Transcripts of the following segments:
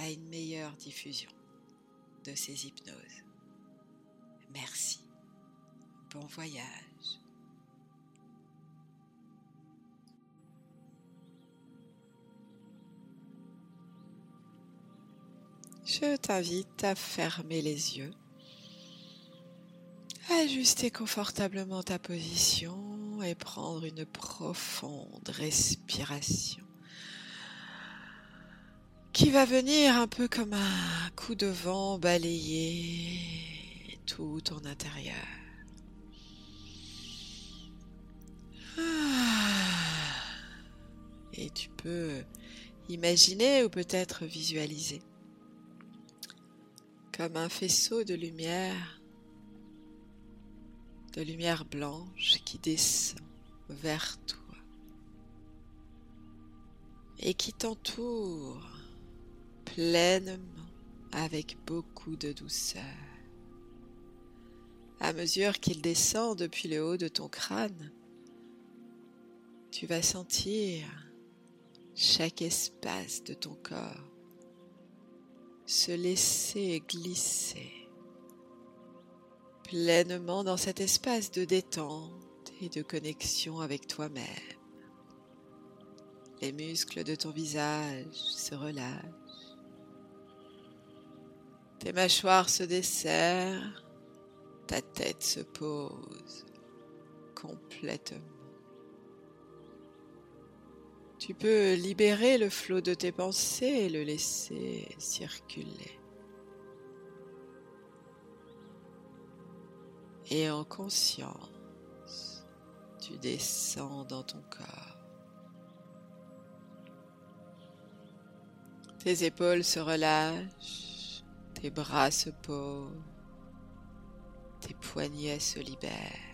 à une meilleure diffusion de ces hypnoses. Merci. Bon voyage. Je t'invite à fermer les yeux, ajuster confortablement ta position et prendre une profonde respiration qui va venir un peu comme un coup de vent balayer tout ton intérieur. Ah. Et tu peux imaginer ou peut-être visualiser comme un faisceau de lumière, de lumière blanche qui descend vers toi et qui t'entoure pleinement avec beaucoup de douceur. À mesure qu'il descend depuis le haut de ton crâne, tu vas sentir chaque espace de ton corps se laisser glisser pleinement dans cet espace de détente et de connexion avec toi-même. Les muscles de ton visage se relâchent tes mâchoires se desserrent, ta tête se pose complètement. Tu peux libérer le flot de tes pensées et le laisser circuler. Et en conscience, tu descends dans ton corps. Tes épaules se relâchent tes bras se posent, tes poignets se libèrent.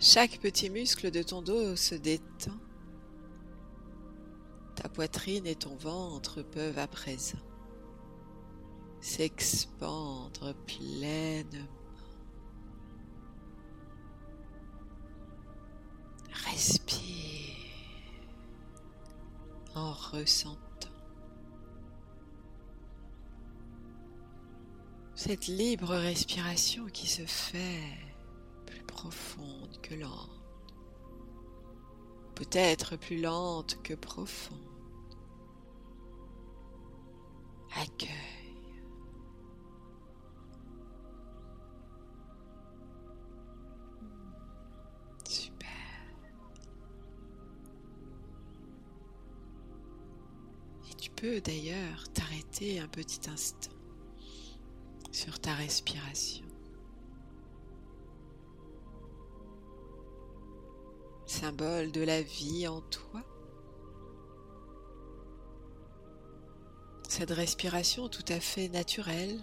Chaque petit muscle de ton dos se détend. Ta poitrine et ton ventre peuvent à présent s'expandre pleinement. Respire en ressentant cette libre respiration qui se fait plus profonde que lente, peut-être plus lente que profonde. Accueille. Super. Et tu peux d'ailleurs t'arrêter un petit instant sur ta respiration. Symbole de la vie en toi. Cette respiration tout à fait naturelle,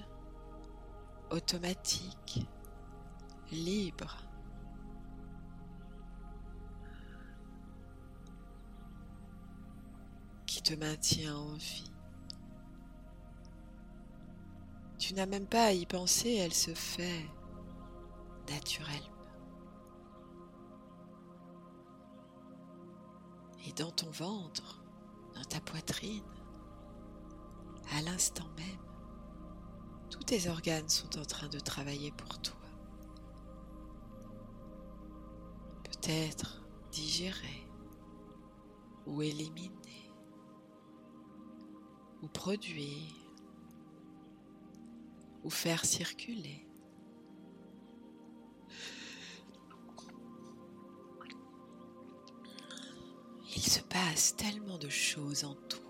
automatique, libre. qui te maintient en vie. Tu n'as même pas à y penser, elle se fait naturellement. Et dans ton ventre, dans ta poitrine, à l'instant même, tous tes organes sont en train de travailler pour toi. Peut-être digérer ou éliminer ou produire faire circuler. Il se passe tellement de choses en toi.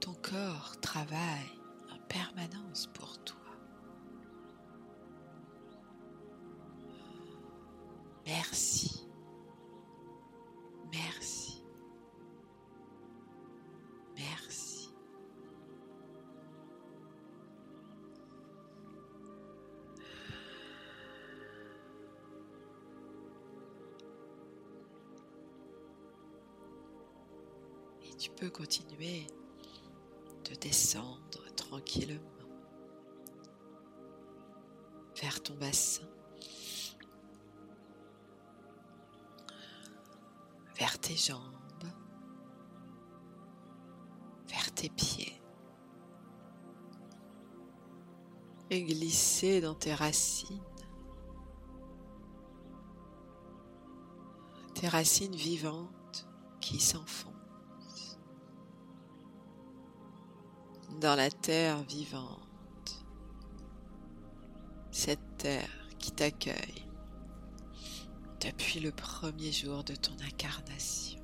Ton corps travaille en permanence pour toi. Merci. Tu peux continuer de descendre tranquillement vers ton bassin, vers tes jambes, vers tes pieds. Et glisser dans tes racines. Tes racines vivantes qui s'enfoncent dans la terre vivante, cette terre qui t'accueille depuis le premier jour de ton incarnation.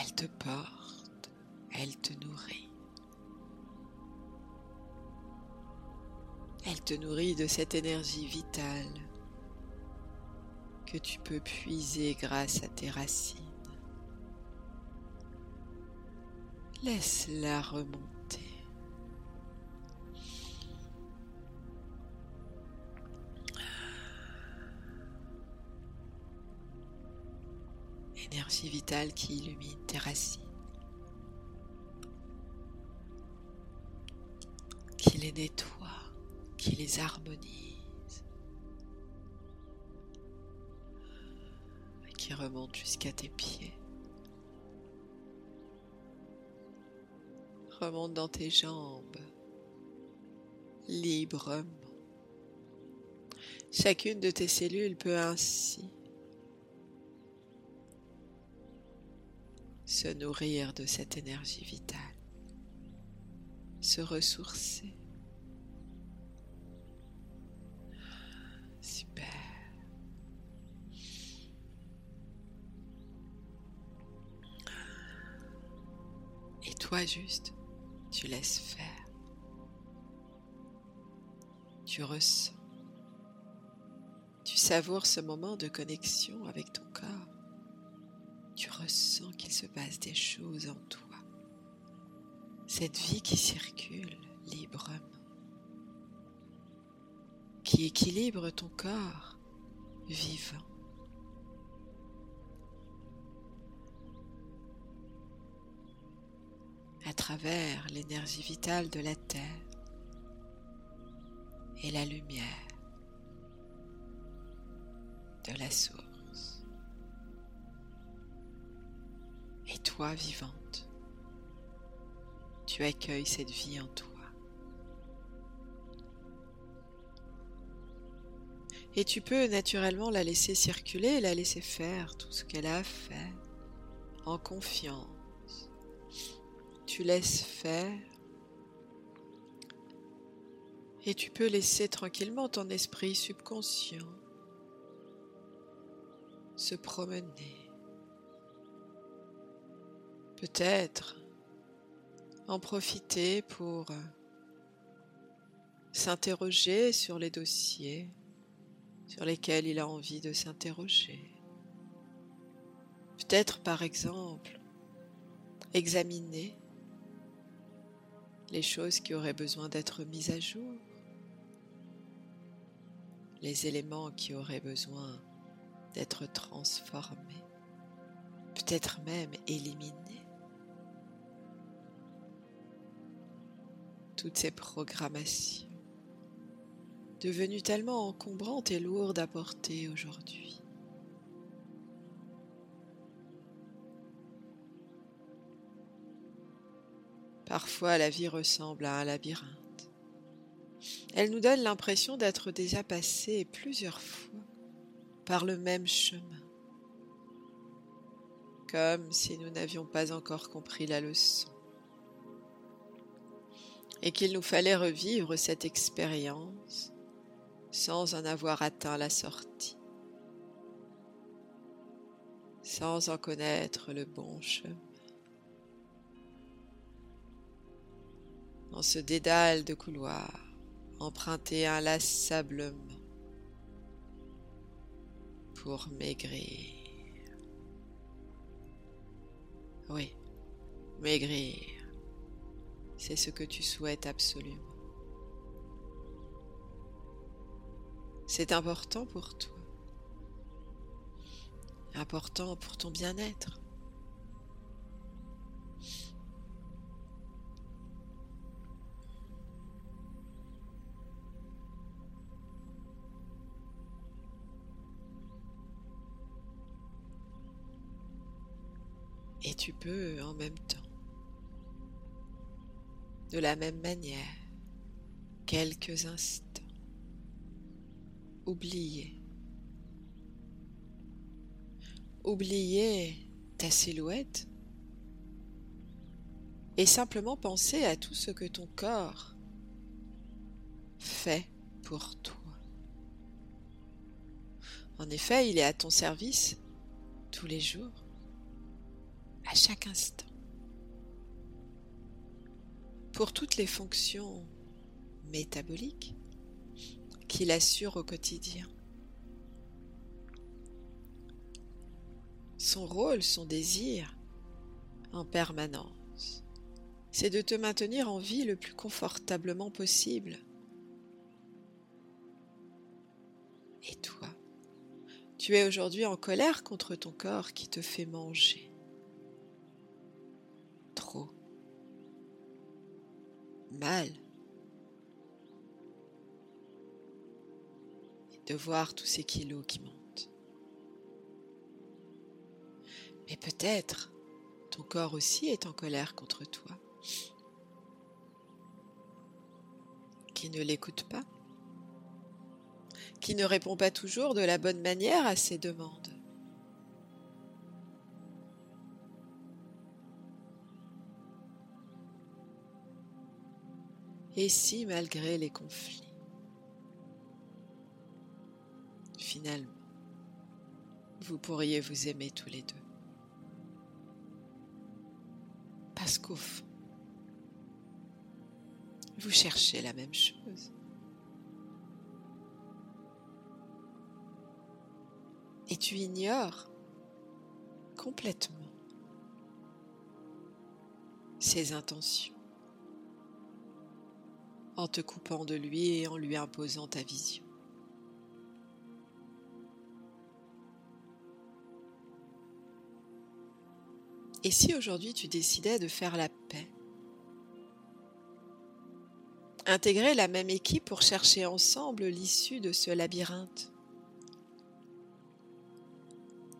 Elle te porte, elle te nourrit. Elle te nourrit de cette énergie vitale que tu peux puiser grâce à tes racines. Laisse-la remonter. Énergie vitale qui illumine tes racines. Qui les nettoie, qui les harmonise. Qui remonte jusqu'à tes pieds. Remonte dans tes jambes librement. Chacune de tes cellules peut ainsi se nourrir de cette énergie vitale, se ressourcer. Super. Et toi juste, tu laisses faire. Tu ressens. Tu savoures ce moment de connexion avec ton corps. Tu ressens qu'il se passe des choses en toi. Cette vie qui circule librement. Qui équilibre ton corps vivant. À travers l'énergie vitale de la Terre et la lumière de la source. Et toi, vivante, tu accueilles cette vie en toi. Et tu peux naturellement la laisser circuler, la laisser faire tout ce qu'elle a à faire, en confiance tu faire et tu peux laisser tranquillement ton esprit subconscient se promener. Peut-être en profiter pour s'interroger sur les dossiers sur lesquels il a envie de s'interroger. Peut-être par exemple examiner les choses qui auraient besoin d'être mises à jour, les éléments qui auraient besoin d'être transformés, peut-être même éliminés. Toutes ces programmations devenues tellement encombrantes et lourdes à porter aujourd'hui. Parfois la vie ressemble à un labyrinthe. Elle nous donne l'impression d'être déjà passé plusieurs fois par le même chemin, comme si nous n'avions pas encore compris la leçon, et qu'il nous fallait revivre cette expérience sans en avoir atteint la sortie, sans en connaître le bon chemin. Dans ce dédale de couloir, emprunté inlassablement pour maigrir. Oui, maigrir, c'est ce que tu souhaites absolument. C'est important pour toi. important pour ton bien-être. Tu peux en même temps, de la même manière, quelques instants, oublier oublier ta silhouette. Et simplement penser à tout ce que ton corps fait pour toi. En effet, il est à ton service tous les jours, à chaque instant, pour toutes les fonctions métaboliques qu'il assure au quotidien. Son rôle, son désir, en permanence, c'est de te maintenir en vie le plus confortablement possible. Et toi, tu es aujourd'hui en colère contre ton corps qui te fait manger. Mal. Et de voir tous ces kilos qui montent. Mais peut-être ton corps aussi est en colère contre toi, qui ne l'écoute pas, qui ne répond pas toujours de la bonne manière à ses demandes. Et si malgré les conflits, finalement, vous pourriez vous aimer tous les deux? Parce qu'au fond, vous cherchez la même chose. Et tu ignores complètement ses intentions en te coupant de lui et en lui imposant ta vision. Et si aujourd'hui tu décidais de faire la paix? Intégrer la même équipe pour chercher ensemble l'issue de ce labyrinthe?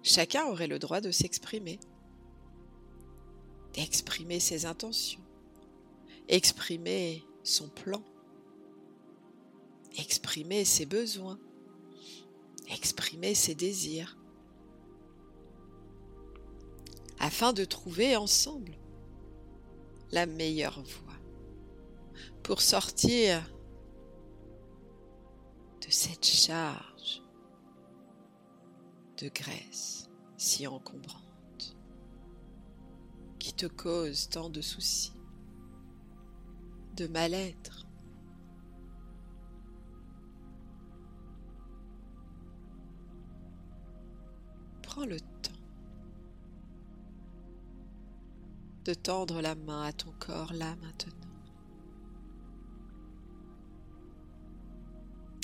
Chacun aurait le droit de s'exprimer, d'exprimer ses intentions, exprimer son plan, exprimer ses besoins, exprimer ses désirs. Afin de trouver ensemble la meilleure voie pour sortir de cette charge de graisse si encombrante qui te cause tant de soucis, de mal-être. Prends le temps de tendre la main à ton corps là maintenant.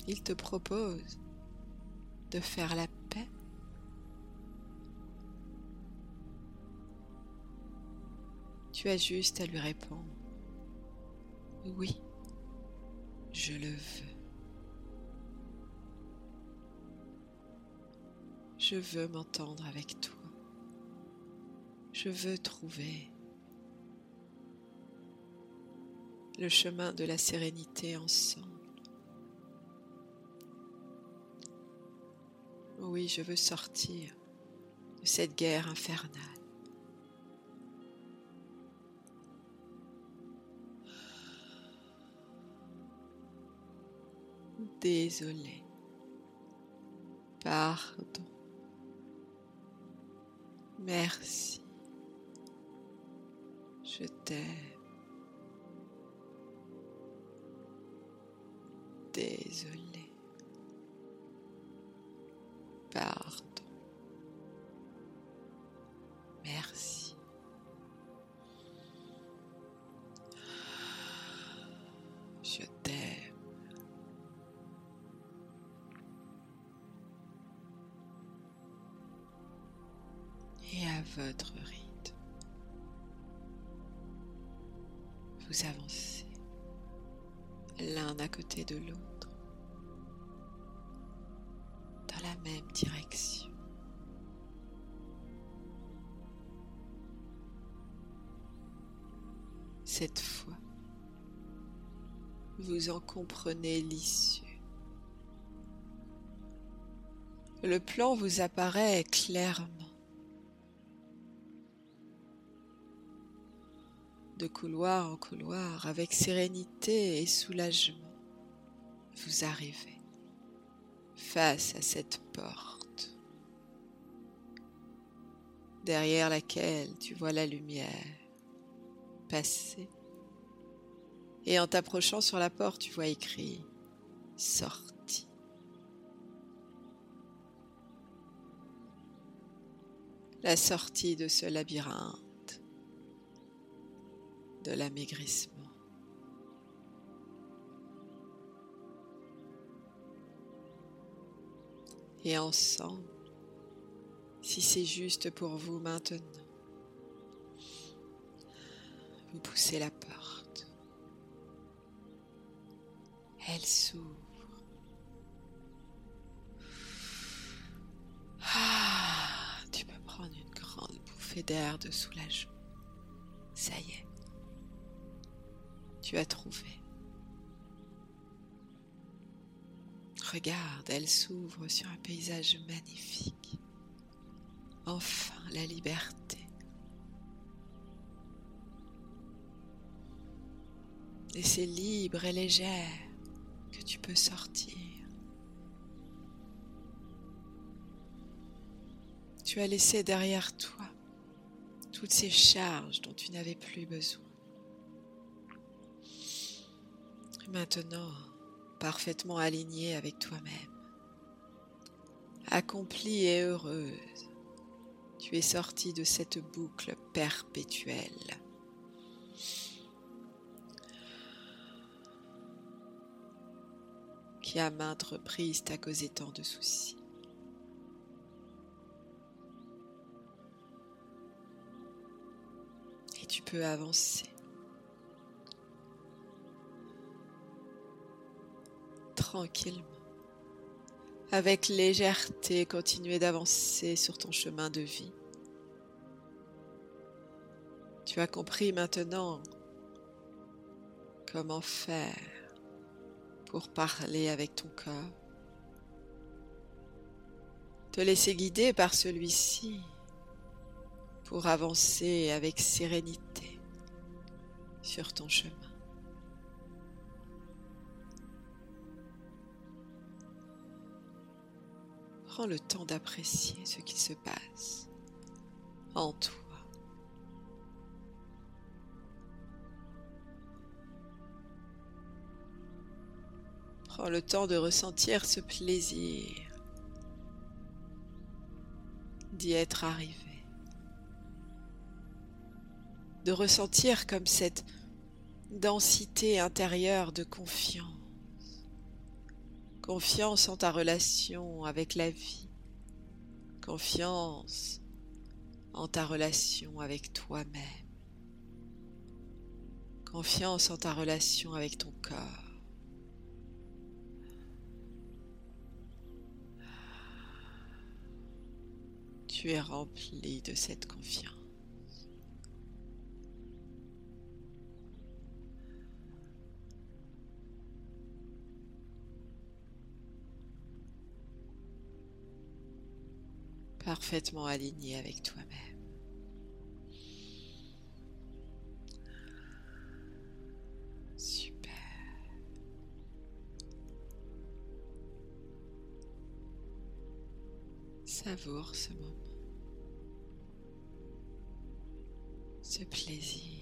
Il te propose de faire la paix. Tu as juste à lui répondre. Oui, je le veux. Je veux m'entendre avec toi. Je veux trouver le chemin de la sérénité ensemble. Oui, je veux sortir de cette guerre infernale. Désolé. Pardon. Merci. Je t'aime. Désolé. Pardon. Merci. À votre rythme. Vous avancez l'un à côté de l'autre dans la même direction. Cette fois, vous en comprenez l'issue. Le plan vous apparaît clairement. Couloir en couloir, avec sérénité et soulagement, vous arrivez face à cette porte, derrière laquelle tu vois la lumière passer. Et en t'approchant sur la porte, tu vois écrit sortie. La sortie de ce labyrinthe de l'amaigrissement. Et ensemble, si c'est juste pour vous maintenant, vous poussez la porte. Elle s'ouvre. Ah, tu peux prendre une grande bouffée d'air de soulagement. Ça y est. Tu as trouvé. Regarde, elle s'ouvre sur un paysage magnifique. Enfin, la liberté. Et c'est libre et légère que tu peux sortir. Tu as laissé derrière toi toutes ces charges dont tu n'avais plus besoin. Maintenant, parfaitement alignée avec toi-même, accomplie et heureuse, tu es sortie de cette boucle perpétuelle qui à maintes reprises t'a causé tant de soucis. Et tu peux avancer. Tranquillement. Avec légèreté, continuer d'avancer sur ton chemin de vie. Tu as compris maintenant comment faire pour parler avec ton corps. Te laisser guider par celui-ci pour avancer avec sérénité sur ton chemin. Prends le temps d'apprécier ce qui se passe en toi. Prends le temps de ressentir ce plaisir d'y être arrivé. De ressentir comme cette densité intérieure de confiance. Confiance en ta relation avec la vie. Confiance en ta relation avec toi-même. Confiance en ta relation avec ton corps. tu es rempli de cette confiance. Parfaitement aligné avec toi-même. Super. Savoure ce moment. ce plaisir.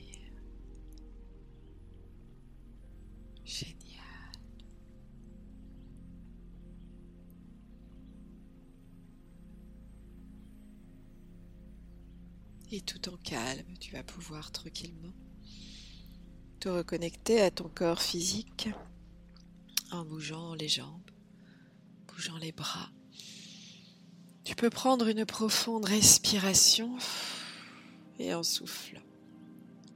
Et tout en calme, tu vas pouvoir tranquillement te reconnecter à ton corps physique en bougeant les jambes, bougeant les bras, Tu peux prendre une profonde respiration et en soufflant.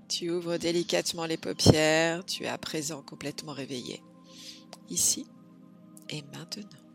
Tu ouvres délicatement les paupières, tu es à présent complètement réveillé, ici et maintenant.